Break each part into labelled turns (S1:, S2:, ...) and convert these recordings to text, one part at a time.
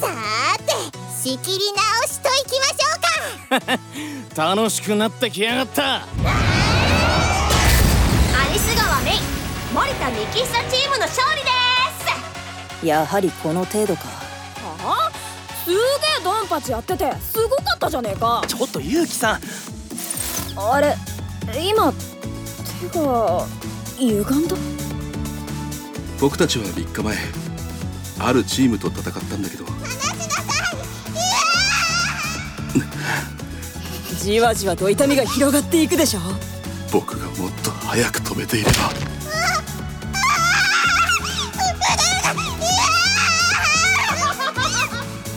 S1: さーて仕切り直しといきましょ
S2: うか。楽しくなってきやがった。ア
S3: リス川メイ森田幹久チームの勝利です。
S4: やはりこの程度か。
S5: はあ？すげえドンパチやっててすごかったじゃねえか。
S6: ちょっとユウキさん。
S5: あれ今手が歪んだ？
S7: 僕たちは3日前あるチームと戦ったんだけど
S4: じわじわと痛みが広がっていくでしょ？
S7: 僕がもっと早く止めていれば。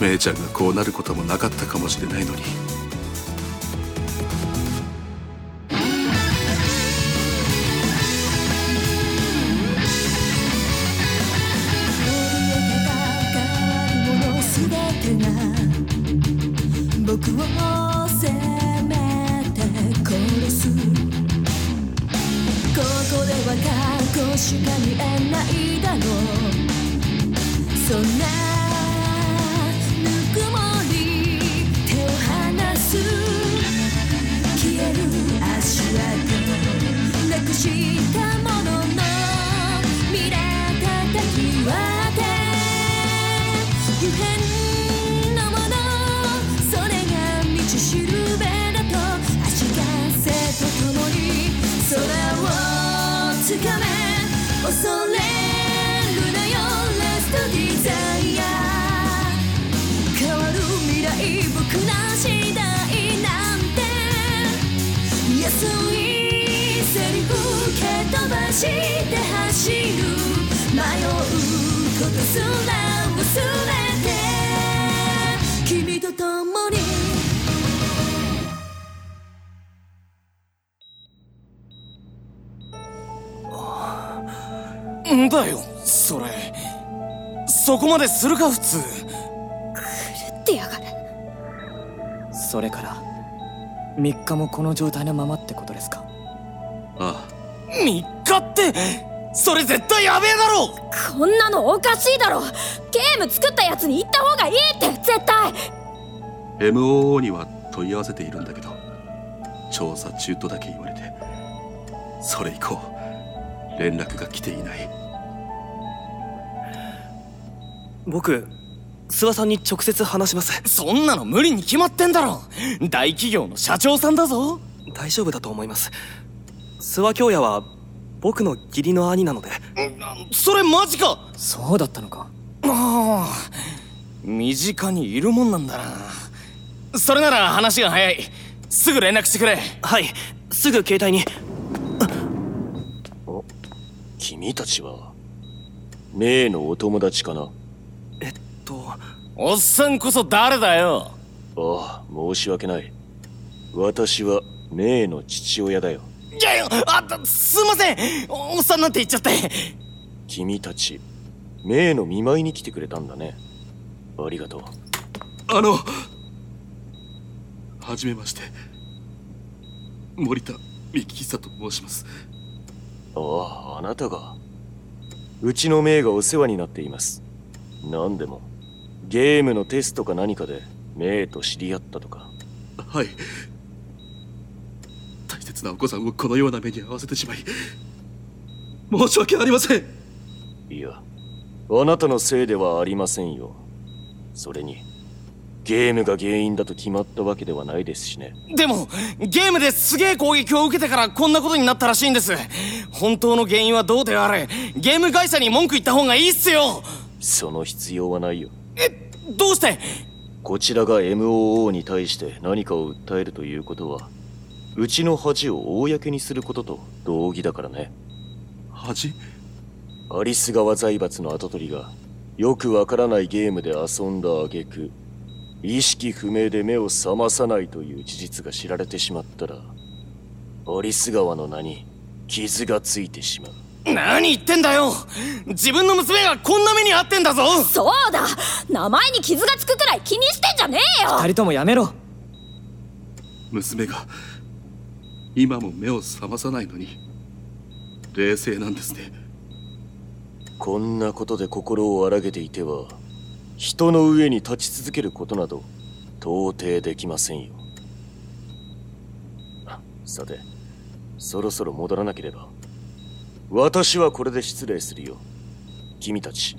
S7: メイちゃんがこうなることもなかったかもしれないのに
S8: しか見えないだろう。そんなして走る迷うことすら忘れて君と共に。
S2: んだよそれ。そこまでするか普通。狂
S5: ってやがる。
S6: それから3日もこの状態のままってことですか？
S7: あ
S2: あ。3日ってそれ絶対やべえだろ！
S5: こんなのおかしいだろ！ゲーム作ったやつに言った方がいいって！絶対
S7: ！MOO には問い合わせているんだけど調査中とだけ言われてそれ以降連絡が来ていない。
S6: 僕諏訪さんに直接話します。
S2: そんなの無理に決まってんだろ！大企業の社長さんだぞ！
S6: 大丈夫だと思います。諏訪京也は僕の義理の兄なので。
S2: それマジか！
S6: そうだったのか。
S2: ああ身近にいるもんなんだな。それなら話が早い。すぐ連絡してくれ。
S6: はいすぐ携帯に。
S9: 君たちはメイのお友達かな？
S6: えっと。
S2: おっさんこそ誰だよ。
S9: ああ申し訳ない。私はメイの父親だよ
S2: いやいやあすいません。おっさんなんて言っちゃって。
S9: 君たちメイの見舞いに来てくれたんだね。ありがとう。
S7: あのはじめまして。森田幹久と申します。
S9: あああなたが。うちのメイがお世話になっています。何でも。ゲームのテストか何かでメイと知り合ったとか。
S7: はい。大切なお子さんをこのような目に遭わせてしまい申し訳ありません。
S9: いやあなたのせいではありませんよ。それにゲームが原因だと決まったわけではないですしね。
S2: でもゲームですげえ攻撃を受けてからこんなことになったらしいんです。本当の原因はどうであれゲーム会社に文句言った方がいいっすよ。
S9: その必要はないよ。
S2: えどうして？
S9: こちらが MOO に対して何かを訴えるということはうちの恥を公にすることと同義だからね。
S7: 恥？
S9: アリス川財閥の跡取りがよくわからないゲームで遊んだ挙句意識不明で目を覚まさないという事実が知られてしまったらアリス川の名に傷がついてしまう。
S2: 何言ってんだよ！自分の娘がこんな目に遭ってんだぞ！
S5: そうだ！名前に傷がつくくらい気にしてんじゃねえよ！
S6: 二人ともやめろ！
S7: 娘が今も目を覚まさないのに。冷静なんですね。
S9: こんなことで心を荒げていては人の上に立ち続けることなど到底できませんよ。さてそろそろ戻らなければ。私はこれで失礼するよ。君たち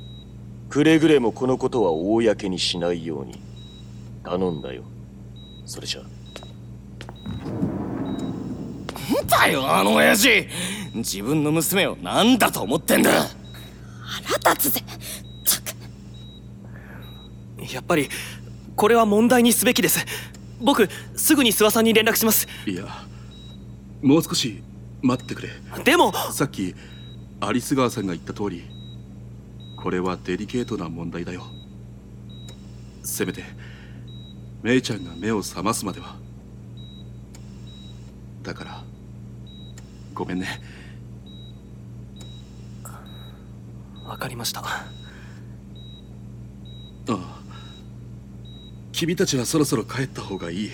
S9: くれぐれもこのことは公にしないように頼んだよ。それじゃ
S2: だよあの親父。自分の娘を何だと思ってんだ。
S5: 腹立つぜ。
S10: やっぱりこれは問題にすべきです。僕すぐに諏訪さんに連絡します。
S7: いやもう少し待ってくれ。
S10: でも
S7: さっきアリス川さんが言った通りこれはデリケートな問題だよ。せめてメイちゃんが目を覚ますまでは。だからごめんね。
S10: わかりました。
S7: ああ。君たちはそろそろ帰った方がいい。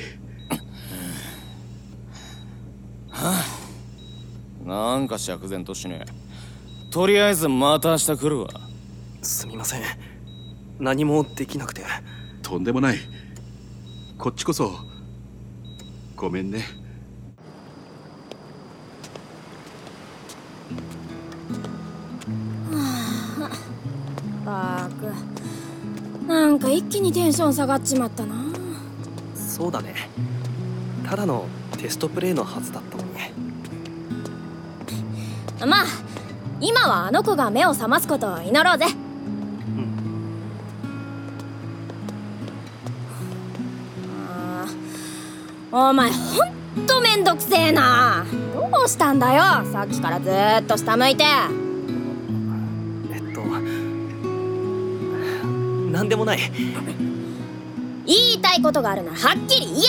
S2: なんか釈然としねえ。とりあえずまた明日来るわ。
S10: すみません。何もできなくて。
S7: とんでもない。こっちこそ。ごめんね
S5: にテンション下がっちまったな。
S10: そうだね。ただのテストプレイのはずだったのに。
S5: まあ今はあの子が目を覚ますことを祈ろうぜ。あー。お前ほんとめんどくせえな。どうしたんだよ。さっきからずーっと下向いて
S10: でもない。
S5: 言いたいことがあるならはっきり言え。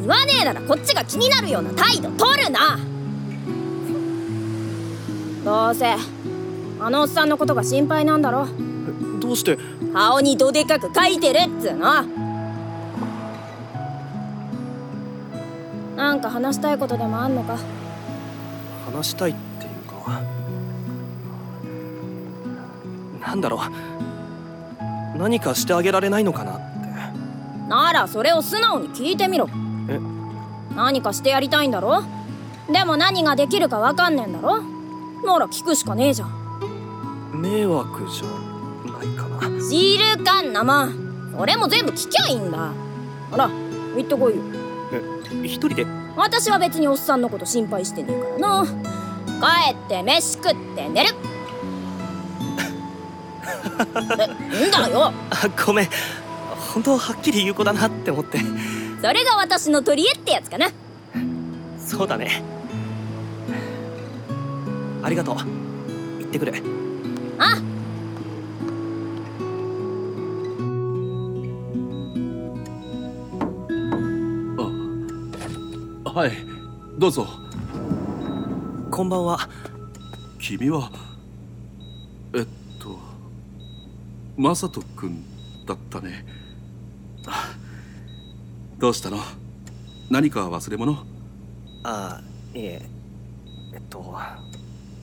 S5: 言わねえならこっちが気になるような態度取るな。どうせあのおっさんのことが心配なんだろ。
S10: どうして？
S5: 顔にどでかく書いてるっつうの。なんか話したいことでもあんのか？
S10: 話したいっていうか。なんだろう何かしてあげられないのかな？って
S5: ならそれを素直に聞いてみろ。
S10: え？
S5: 何かしてやりたいんだろ？でも何ができるかわかんねえんだろ？なら聞くしかねえじゃん。
S10: 迷惑じゃないかな。
S5: 知るかんなもんそれも全部聞きゃいいんだ。ほら行ってこいよ。
S10: え一人で？
S5: 私は別におっさんのこと心配してねえからな。帰って飯食って寝る。えんだよ。
S10: あごめん。本当はっきり言う子だなって思って。
S5: それが私の取り柄ってやつかな。
S10: そうだね。ありがとう。行ってくる。
S5: あ
S7: はい。どうぞ。
S10: こんばんは。
S7: 君はえっとマサト君だったね。あどうしたの？何か忘れ物？
S10: あいえ。えっと。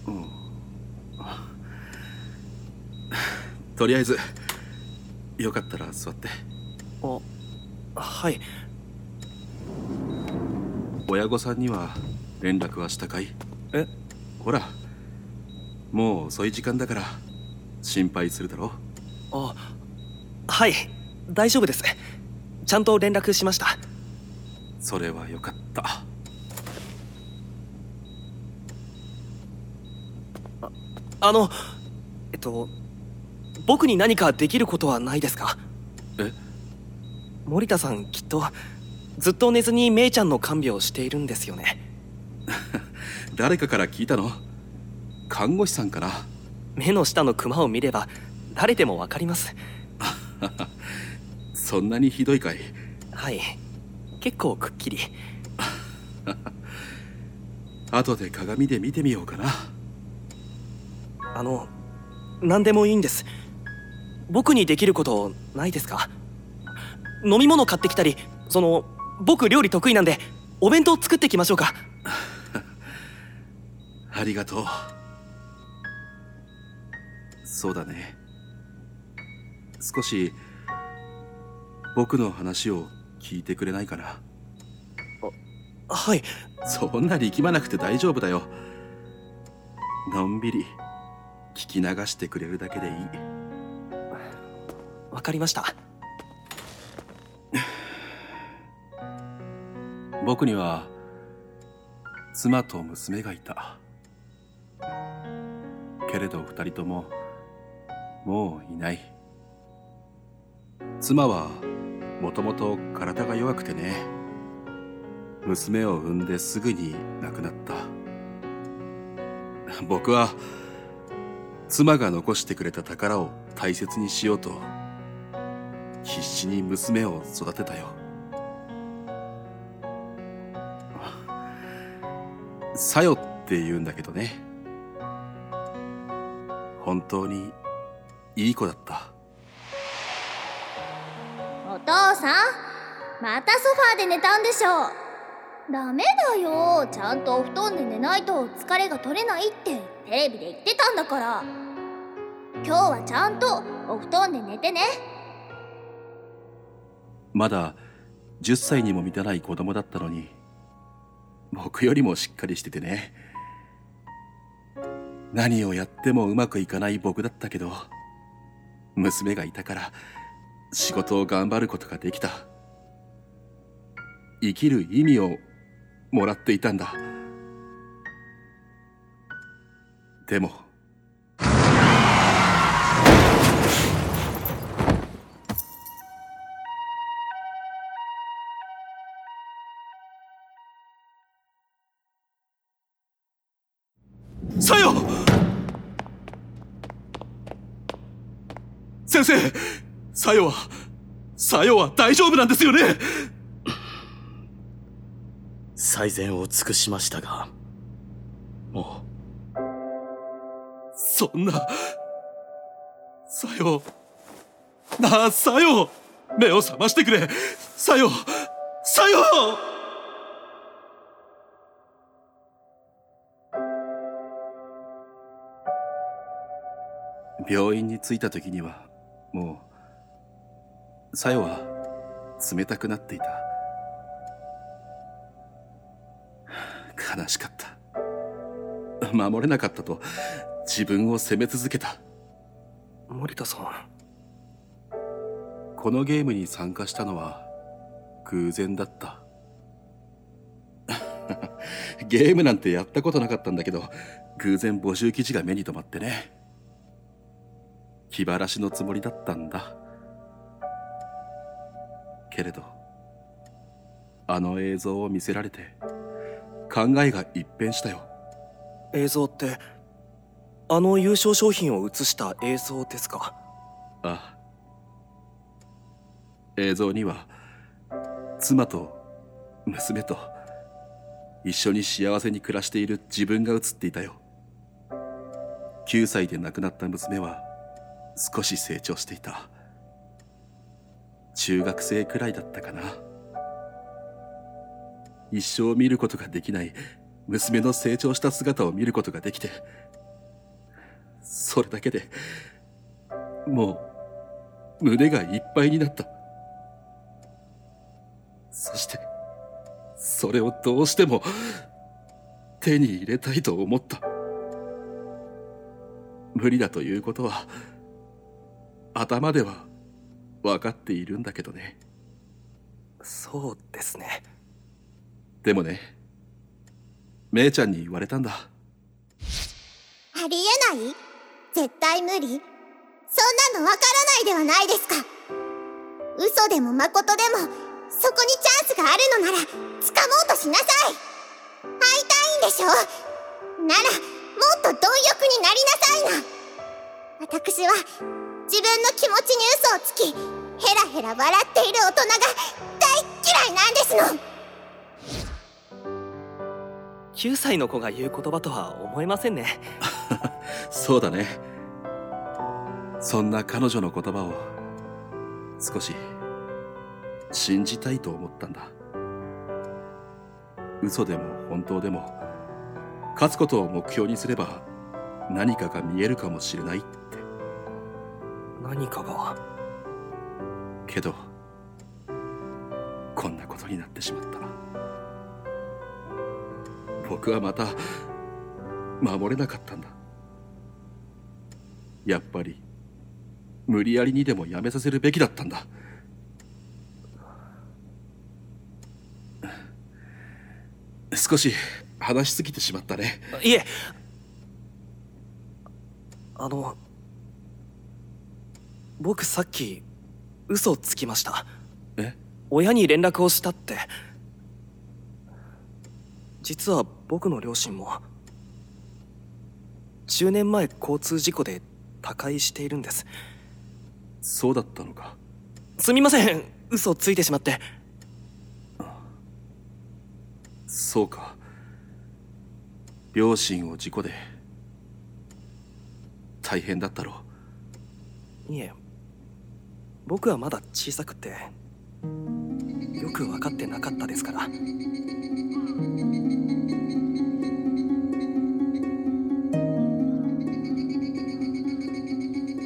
S7: うん。とりあえずよかったら座って。
S10: あはい。
S7: 親御さんには連絡はしたかい？
S10: え？
S7: ほらもう遅い時間だから心配するだろ
S10: あはい大丈夫です。ちゃんと連絡しました。
S7: それはよかった。
S10: あのえっと僕に何かできることはないですか？
S7: え？
S10: 森田さんきっとずっと寝ずにメイちゃんの看病をしているんですよね。
S7: 誰かから聞いたの？看護師さんかな
S10: 目の下のクマを見れば誰でもわかります。
S7: そんなにひどいかい？
S10: はい。結構くっきり。
S7: 後で鏡で見てみようかな。
S10: あの何でもいいんです。僕にできることないですか？飲み物買ってきたりその僕料理得意なんでお弁当作ってきましょうか。
S7: ありがとう。そうだね少し僕の話を聞いてくれないかな？
S10: はい。
S7: そんな力まなくて大丈夫だよ。のんびり聞き流してくれるだけでいい。
S10: わかりました。
S7: 僕には妻と娘がいた。けれど二人とももういない妻はもともと体が弱くてね。娘を産んですぐに亡くなった。僕は妻が残してくれた宝を大切にしようと必死に娘を育てたよ。さよって言うんだけどね。本当にいい子だった。
S3: 父さんまたソファーで寝たんでしょう。ダメだよ。ちゃんとお布団で寝ないと疲れが取れないってテレビで言ってたんだから。今日はちゃんとお布団で寝てね。
S7: まだ10歳にも満たない子供だったのに僕よりもしっかりしててね。何をやってもうまくいかない僕だったけど娘がいたから仕事を頑張ることができた。生きる意味をもらっていたんだ。でも。さよ先生。さよはさよは大丈夫なんですよね？
S9: 最善を尽くしましたがも
S7: そんなさよなあさよ目を覚ましてくれ。さよさよ病院に着いた時にはもうさよは冷たくなっていた。悲しかった。守れなかったと自分を責め続けた。
S10: 森田さん。
S7: このゲームに参加したのは偶然だった。ゲームなんてやったことなかったんだけど偶然募集記事が目に留まってね。気晴らしのつもりだったんだ。けれどあの映像を見せられて考えが一変したよ。
S10: 映像ってあの優勝商品を映した映像ですか？
S7: ああ。映像には妻と娘と一緒に幸せに暮らしている自分が映っていたよ。9歳で亡くなった娘は少し成長していた中学生くらいだったかな。一生見ることができない娘の成長した姿を見ることができてそれだけでもう胸がいっぱいになった。そしてそれをどうしても手に入れたいと思った。無理だということは頭では分かっているんだけどね。
S10: そうですね。
S7: でもね姉ちゃんに言われたんだ。
S1: ありえない？絶対無理？そんなのわからないではないですか。嘘でも誠でもそこにチャンスがあるのなら掴もうとしなさい。会いたいんでしょ？ならもっと貪欲になりなさいな。私は自分の気持ちに嘘をつきヘラヘラ笑っている大人が大嫌いなんですの。
S10: 9歳の子が言う言葉とは思えませんね。
S7: そうだね。そんな彼女の言葉を少し信じたいと思ったんだ。嘘でも本当でも勝つことを目標にすれば何かが見えるかもしれない。って
S10: 何かが。
S7: けどこんなことになってしまった僕はまた守れなかったんだ。やっぱり無理やりにでもやめさせるべきだったんだ。少し話しすぎてしまったね。
S10: いえ。あの僕さっき嘘をつきました。
S7: え？
S10: 親に連絡をしたって。実は僕の両親も10年前交通事故で他界しているんです。
S7: そうだったのか。
S10: すみません。嘘をついてしまって。
S7: そうか。両親を事故で大変だったろ
S10: いえ僕はまだ小さくてよく分かってなかったですから。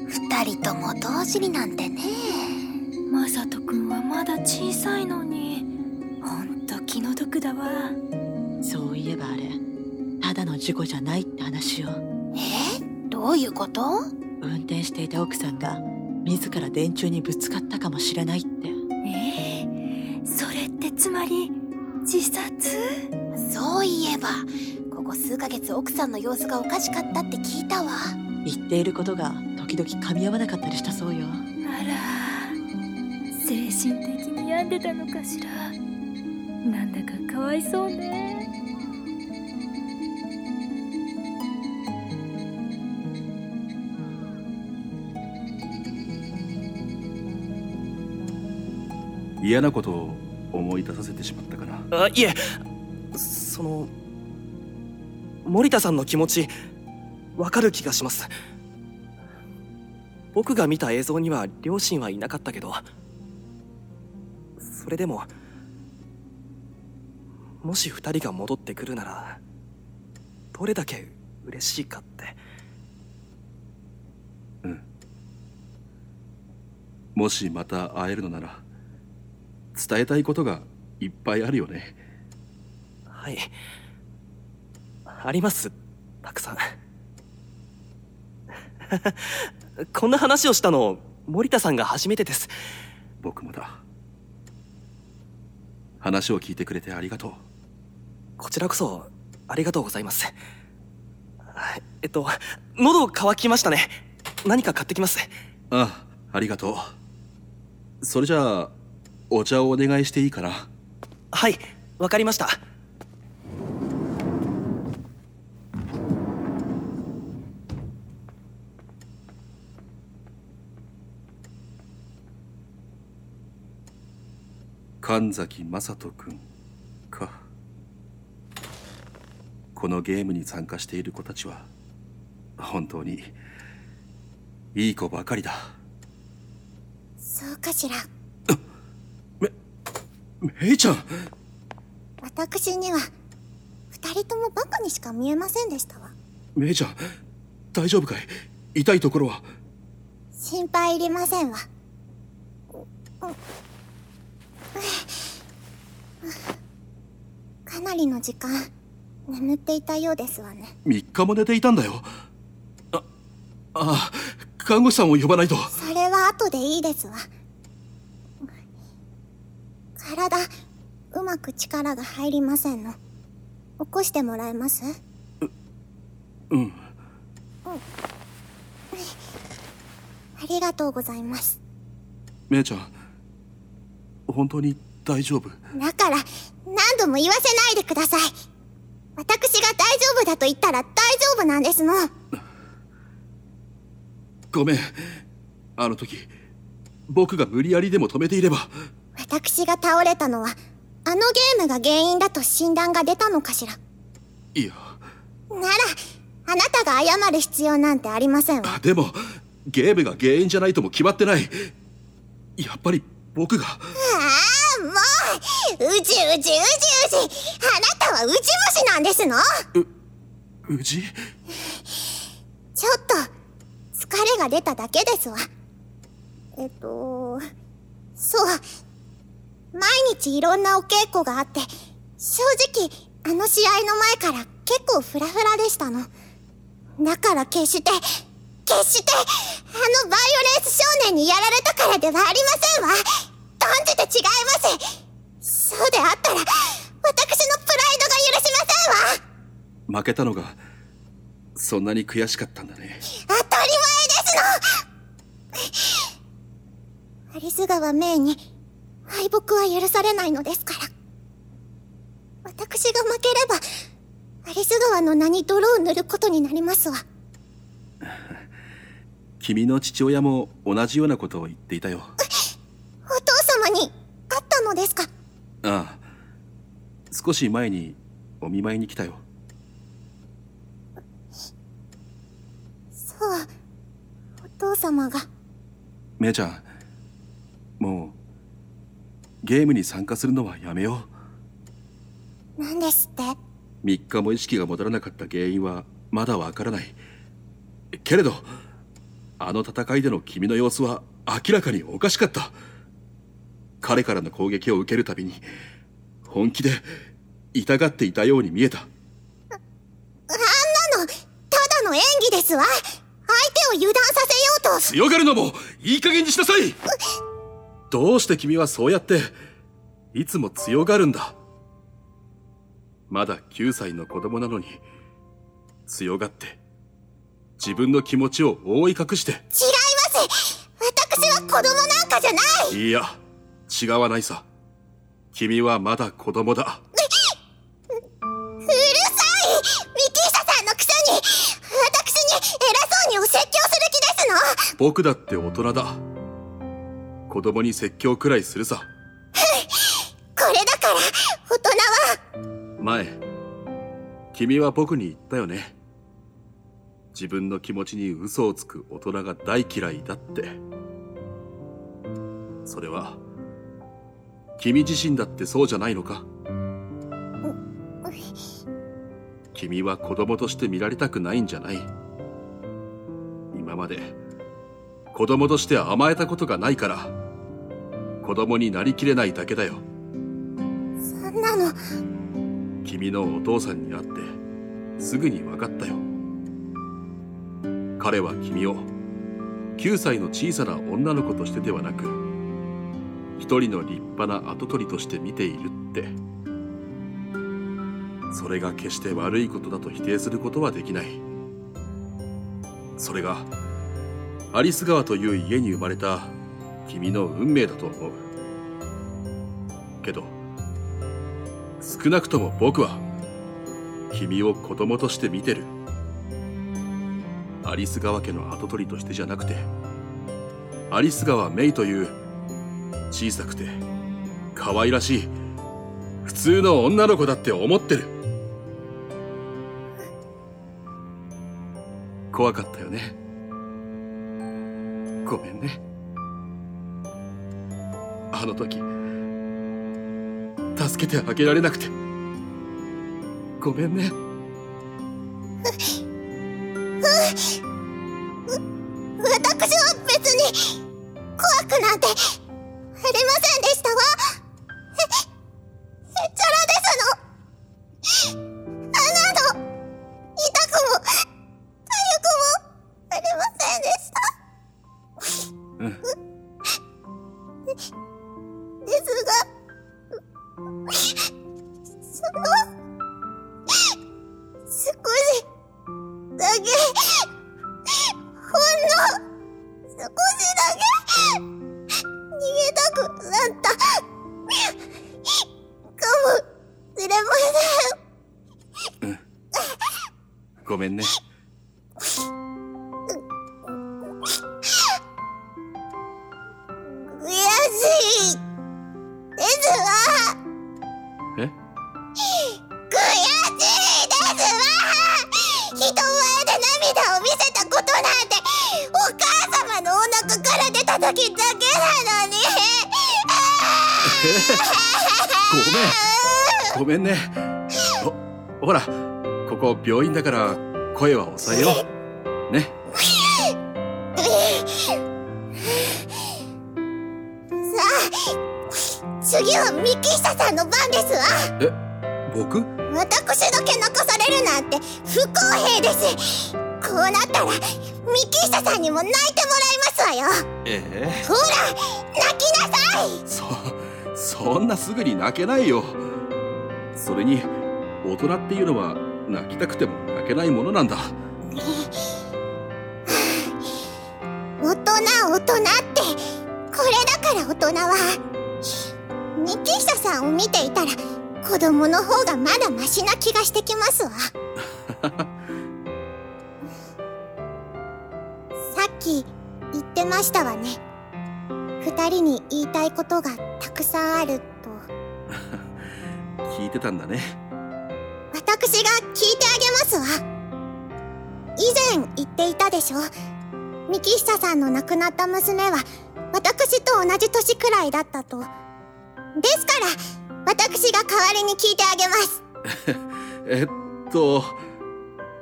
S1: 二人とも同時になんてね。
S8: マサト君はまだ小さいのに。ほんと気の毒だわ。
S11: そういえばあれただの事故じゃないって話よ。
S1: え？どういうこと？
S11: 運転していた奥さんが自ら電柱にぶつかったかもしれないって。
S8: ええそれってつまり自殺？
S1: そういえばここ数ヶ月奥さんの様子がおかしかったって聞いたわ。
S11: 言っていることが時々噛み合わなかったりしたそうよ。
S8: あら精神的に病んでたのかしら？なんだかかわいそうね
S7: 嫌なことを思い出させてしまったかな
S10: あいえ。その森田さんの気持ちわかる気がします。僕が見た映像には両親はいなかったけどそれでももし二人が戻ってくるならどれだけ嬉しいかって。
S7: うん。もしまた会えるのなら伝えたいことがいっぱいあるよね。
S10: はい。あります。たくさん。こんな話をしたの森田さんが初めてです。
S7: 僕もだ。話を聞いてくれてありがとう。
S10: こちらこそありがとうございます。えっと喉乾きましたね。何か買ってきます。
S7: ああありがとう。それじゃあお茶をお願いしていいかな？
S10: はいわかりました。
S7: 神崎雅人君か。このゲームに参加している子たちは本当にいい子ばかりだ。
S1: そうかしら
S7: メイちゃん。
S1: 私には二人ともバカにしか見えませんでしたわ。
S7: メイちゃん大丈夫かい？痛いところは？
S1: 心配いりませんわ。かなりの時間眠っていたようですわね。
S7: 3日も寝ていたんだよ。あああ看護師さんを呼ばないと。
S1: それは後でいいですわ体うまく力が入りませんの。起こしてもらえます？
S7: うん。
S1: ありがとうございます。
S7: メイちゃん本当に大丈夫？
S1: だから何度も言わせないでください。私が大丈夫だと言ったら大丈夫なんですの
S7: ごめん。あの時僕が無理やりでも止めていれば
S1: 私が倒れたのはあのゲームが原因だと診断が出たのかしら。
S7: いや。
S1: ならあなたが謝る必要なんてありませんわ。
S7: でもゲームが原因じゃないとも決まってない。やっぱり僕が。
S1: ああもううじうじうじうじ。あなたはうじ虫なんですの？
S7: うじ？
S1: ちょっと疲れが出ただけですわ。えっとそう。毎日いろんなお稽古があって、正直、あの試合の前から結構フラフラでしたの。だから決して、決して、あのバイオレンス少年にやられたからではありませんわ。断じて違います。そうであったら、私のプライドが許しませんわ。
S7: 負けたのがそんなに悔しかったんだね
S1: 当たり前ですのアリス川メイに敗北は許されないのですから。私が負ければ、アリス川の名に泥を塗ることになりますわ。
S7: 君の父親も同じようなことを言っていたよ
S1: お父様に会ったのですか？
S7: ああ少し前にお見舞いに来たよ
S1: そう。お父様が。
S7: 姉ちゃんもうゲームに参加するのはやめよ
S1: 何ですって？
S7: う3日も意識が戻らなかった原因はまだわからない。けれどあの戦いでの君の様子は明らかにおかしかった。彼からの攻撃を受けるたびに本気で痛がっていたように見えた。
S1: あんなの、ただの演技ですわ。相手を油断させようと。
S7: 強がるのもいい加減にしなさいどうして君はそうやっていつも強がるんだ？まだ9歳の子供なのに強がって自分の気持ちを覆い隠して。
S1: 違います！私は子供なんかじゃない！
S7: いや違わないさ。君はまだ子供だ。
S1: うるさい！ミキーサさんのくせに！私に偉そうにお説教する気ですの！
S7: 僕だって大人だ子供に説教くらいするさ。
S1: これだから大人は。
S7: 前君は僕に言ったよね。自分の気持ちに嘘をつく大人が大嫌いだって。それは君自身だってそうじゃないのか。君は子供として見られたくないんじゃない。今まで子供として甘えたことがないから子供になりきれないだけだよ。
S1: そんなの。
S7: 君のお父さんに会ってすぐに分かったよ。彼は君を9歳の小さな女の子としてではなく一人の立派な跡取りとして見ているって。それが決して悪いことだと否定することはできない。それがアリス川という家に生まれた君の運命だと思う。けど少なくとも僕は君を子供として見てる。アリス川家の跡取りとしてじゃなくてアリス川メイという小さくて可愛らしい普通の女の子だって思ってる。怖かったよね。ごめんね。あの時助けてあげられなくて。ごめんね。
S1: 私は別に怖くなんてありませんでしたわ
S7: 病院だから声は抑えよう。ね。
S1: さあ次はミキシタさんの番ですわ。
S7: え僕？
S1: 私だけ泣かされるなんて不公平です。こうなったらミキシタさんにも泣いてもらいますわよ。
S7: ええ。
S1: ほら泣きなさい。
S7: そそんなすぐに泣けないよ。それに大人っていうのは泣きたくても泣けないものなんだ。
S1: 大人大人ってこれだから大人は。ミキシタさんを見ていたら子供の方がまだマシな気がしてきますわ。さっき言ってましたわね。二人に言いたいことがたくさんあると。
S7: 聞いてたんだね
S1: 私が聞いてあげますわ。以前言っていたでしょ。ミキシタさんの亡くなった娘は私と同じ年くらいだったと。ですから私が代わりに聞いてあげます。
S7: えっと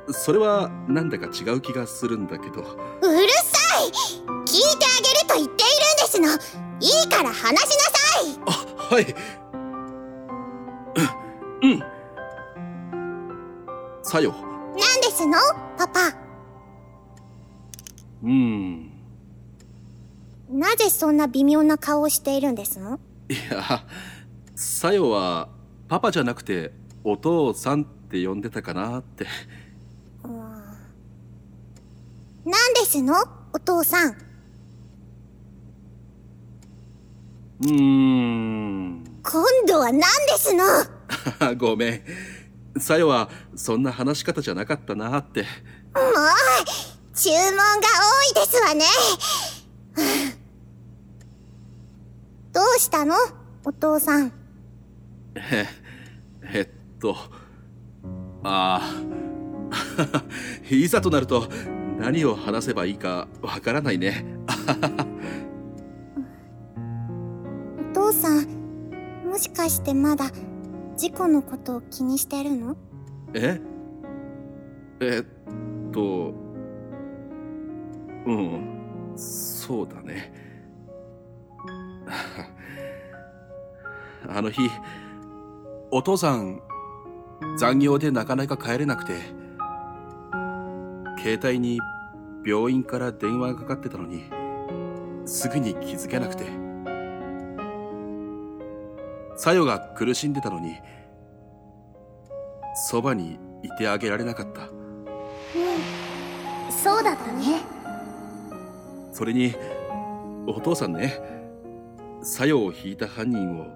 S7: それはなんだか違う気がするんだけど。
S1: うるさい！聞いてあげると言っているんですの。いいから話しなさい！
S7: はい。うん。うんさよ。
S1: 何ですの？パパ。
S7: うーん。
S1: なぜそんな微妙な顔をしているんですの？
S7: いやさよはパパじゃなくてお父さんって呼んでたかなって。
S1: 何ですの？お父さん。
S7: うーん。
S1: 今度は何ですの？
S7: ごめんさよはそんな話し方じゃなかったなって。
S1: もう注文が多いですわね。どうしたの？お父さん。
S7: ええっとああ いざとなると何を話せばいいかわからないね。
S1: お父さんもしかしてまだ事故のことを気にしてるの？
S7: え？えっとうん。そうだね。あの日お父さん残業でなかなか帰れなくて携帯に病院から電話がかかってたのにすぐに気づけなくて。さよが苦しんでたのにそばにいてあげられなかった。
S3: うん。そうだったね。
S7: それにお父さんねさよを引いた犯人を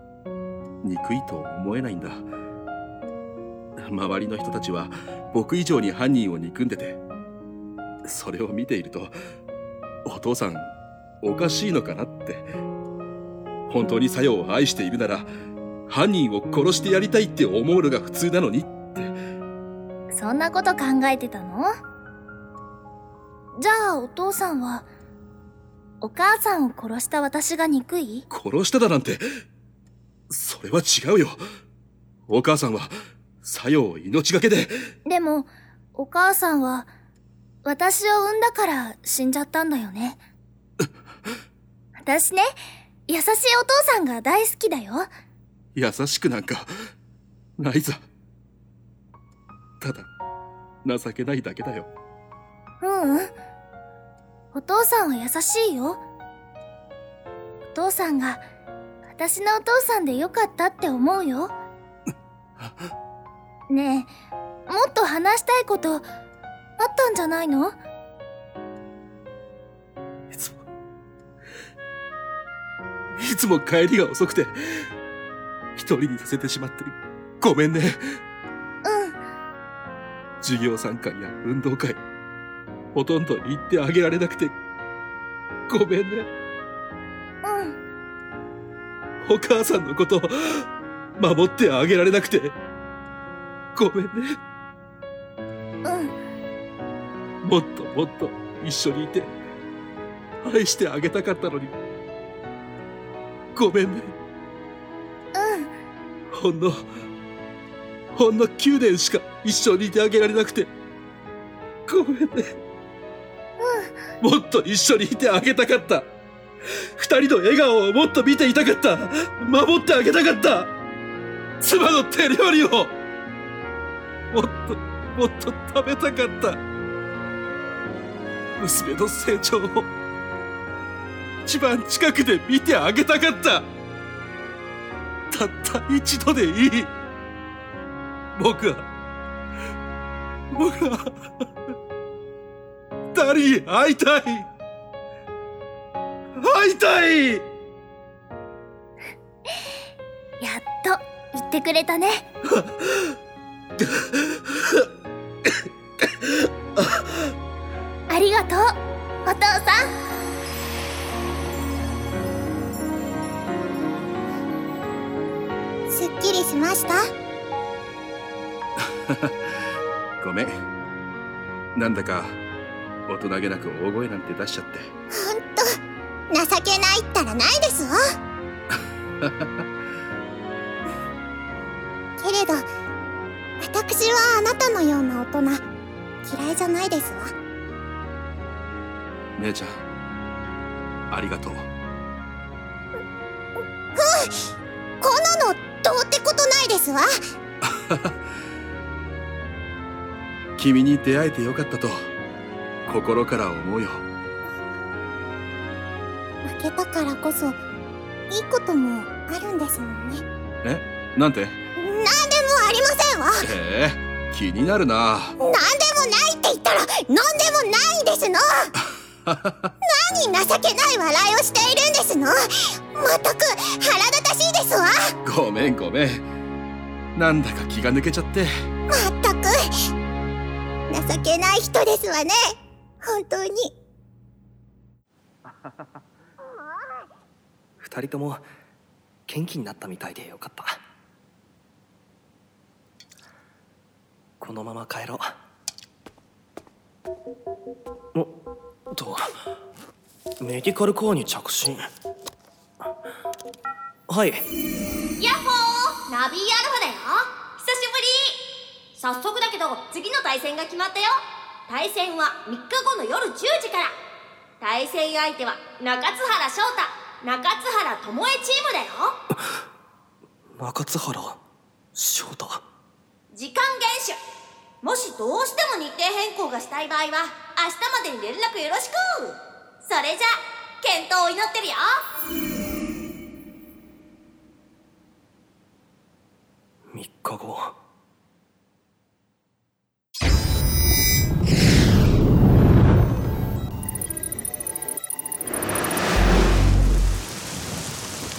S7: 憎いと思えないんだ。周りの人たちは僕以上に犯人を憎んでてそれを見ているとお父さんおかしいのかなって。本当にさよを愛しているなら犯人を殺してやりたいって思うのが普通なのに
S3: そんなこと考えてたの？じゃあお父さんはお母さんを殺した私が憎い？
S7: 殺しただなんて。それは違うよ。お母さんはさよを命がけで。
S3: でもお母さんは私を産んだから死んじゃったんだよね。私ね優しいお父さんが大好きだよ
S7: 優しくなんかないさただ情けないだけだよ。
S3: ううん。お父さんは優しいよ。お父さんが私のお父さんでよかったって思うよ。ねえもっと話したいことあったんじゃないの？
S7: いつも帰りが遅くて一人にさせてしまってごめんね。
S3: うん。
S7: 授業参観や運動会ほとんど行ってあげられなくて。ごめんね。
S3: うん。
S7: お母さんのこと守ってあげられなくて。ごめんね。
S3: うん。
S7: もっともっと一緒にいて愛してあげたかったのに。ごめんね。
S3: うん
S7: ほんのほんの9年しか一緒にいてあげられなくて。ごめんね。もっと一緒にいてあげたかった。二人の笑顔をもっと見ていたかった。守ってあげたかった。妻の手料理を。もっともっと食べたかった。娘の成長を。一番近くで見てあげたかったた一度でいい。僕は僕は二人に会いたい。会いたい。
S3: やっと言ってくれたね。ありがとうお父さん
S1: しました？
S7: ごめん。なんだか大人げなく大声なんて出しちゃって。
S1: ほんと情けないったらないですわ。けれど私はあなたのような大人嫌いじゃないですわ。
S7: 姉ちゃんありがとう。
S1: ふうこんなのどうってこですわ。
S7: 君に出会えてよかったと心から思うよ。
S1: 負けたからこそいいこともあるんですもんね。
S7: え？なんて？
S1: なんでもありませんわ。
S7: ええ？気になるな。
S1: なんでもないって言ったらなんでもないんですの。何情けない笑いをしているんですの。まったく腹立たしいですわ。
S7: ごめんごめんなんだか気が抜けちゃって。
S1: まったく情けない人ですわね。本当に。
S10: 二人とも元気になったみたいでよかった。このまま帰ろう。おっとメディカルコアに着信。はい。
S3: ヤッホーナビーアルファだよ。久しぶり。早速だけど次の対戦が決まったよ。対戦は3日後の夜10時から。対戦相手は中津原翔太。中津原智恵チームだよ。
S10: 中津原翔太？
S3: 時間厳守。もしどうしても日程変更がしたい場合は明日までに連絡よろしく。それじゃ健闘を祈ってるよ
S10: 3日後
S3: は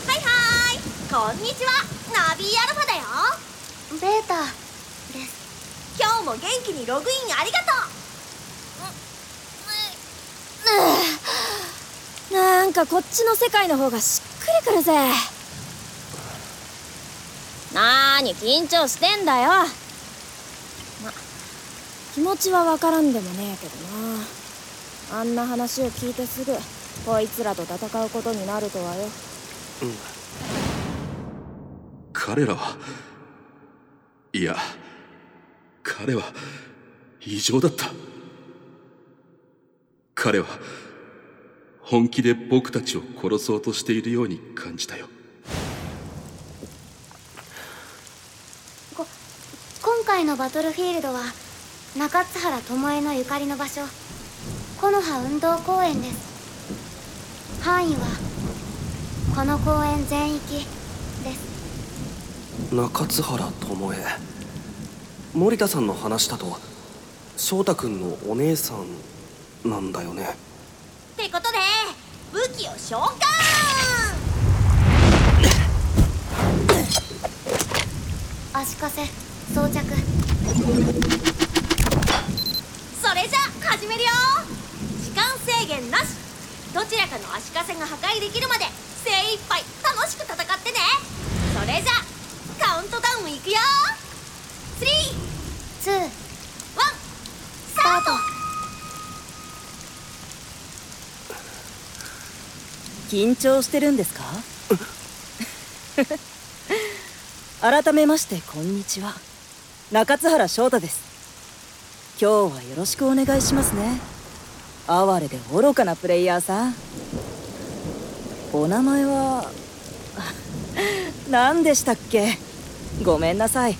S3: いはーい。こんにちは。ナビーアルファだよ。
S1: ベータ。
S3: です。今日も元気にログインありがとう。
S5: なんかこっちの世界の方がしっくりくるぜなーに緊張してんだよ。ま気持ちはわからんでもねえけどな。あんな話を聞いてすぐこいつらと戦うことになるとはよ。
S10: うん。
S7: 彼らはいや彼は異常だった。彼は本気で僕たちを殺そうとしているように感じたよ。
S12: 今回のバトルフィールドは中津原巴のゆかりの場所。木の葉運動公園です。範囲はこの公園全域です。
S10: 中津原智恵森田さんの話だと翔太君のお姉さんなんだよね。
S3: ってことで武器を召喚。
S12: 足かせ装着。
S3: それじゃ始めるよ。時間制限なし。どちらかの足かせが破壊できるまで精一杯楽しく戦ってね。それじゃカウントダウンいくよ。321
S12: ツー
S3: スタート。
S4: 緊張してるんですか？改めましてこんにちは。中津原翔太です。今日はよろしくお願いしますね。哀れで愚かなプレイヤーさん。お名前は 何でしたっけ？ごめんなさい。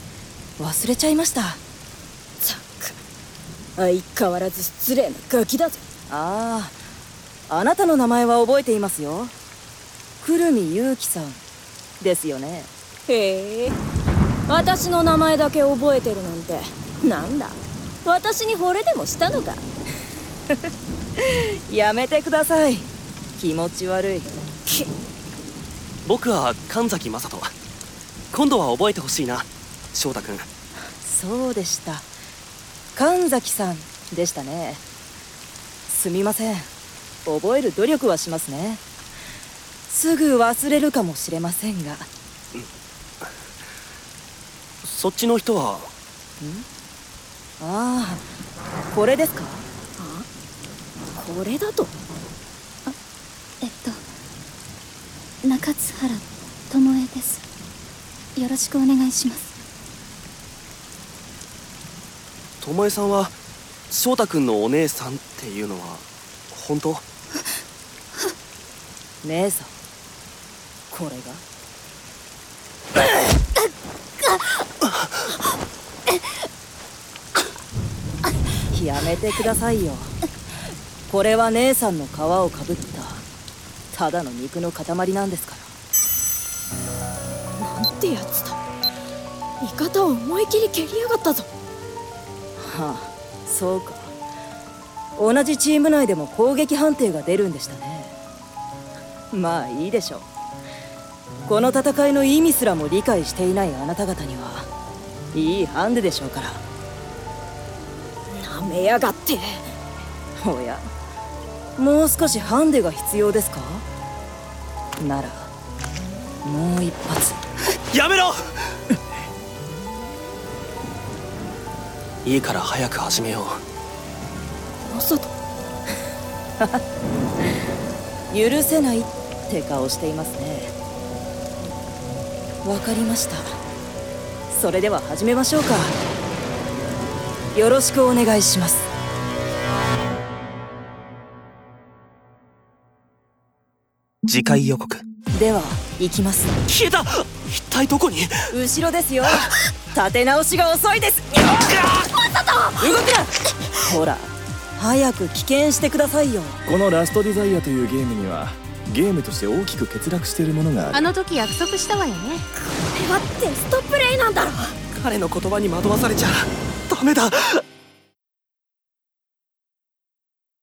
S4: 忘れちゃいました。
S5: 相変わらず失礼なガキだぞ。
S4: あああなたの名前は覚えていますよ。くるみゆうきさんですよね。
S5: へえ。私の名前だけ覚えてるなんて。なんだ？私に惚れでもしたのか？
S4: やめてください。気持ち悪い。
S10: 僕は神崎雅人。今度は覚えてほしいな。翔太君。
S4: そうでした。神崎さんでしたね。すみません。覚える努力はしますね。すぐ忘れるかもしれませんが
S10: そっちの人は？
S4: ああこれですか？
S5: これだと？
S13: えっと中津原智恵です。よろしくお願いします。
S10: 巴さんは翔太君のお姉さんっていうのは本当？
S4: 姉さん。これが？やめてくださいよ。これは姉さんの皮をかぶったただの肉の塊なんですから。
S5: なんてやつだ味方を思い切り蹴りやがったぞ。
S4: はあそうか。同じチーム内でも攻撃判定が出るんでしたね。まあいいでしょう。この戦いの意味すらも理解していないあなた方にはいいハンデでしょうから
S5: なめやがって。
S4: おやもう少しハンデが必要ですか？ならもう一発。
S10: やめろ！いいから早く始めよ
S5: まさと
S4: 許せないって顔していますね。わかりました。それでは始めましょうかよろしくお願いします。
S10: う次回予告。
S4: では行きます。
S10: 消えた。一体どこに？
S4: 後ろですよ。立て直しが遅いです。動くな。ほら早く棄権してくださいよ。
S14: このラストデザイアというゲームにはゲームとして大きく欠落しているものがある。
S15: あの時約束したわよね。
S5: これはテストプレイなんだろ
S10: 彼の言葉に惑わされちゃダメだ。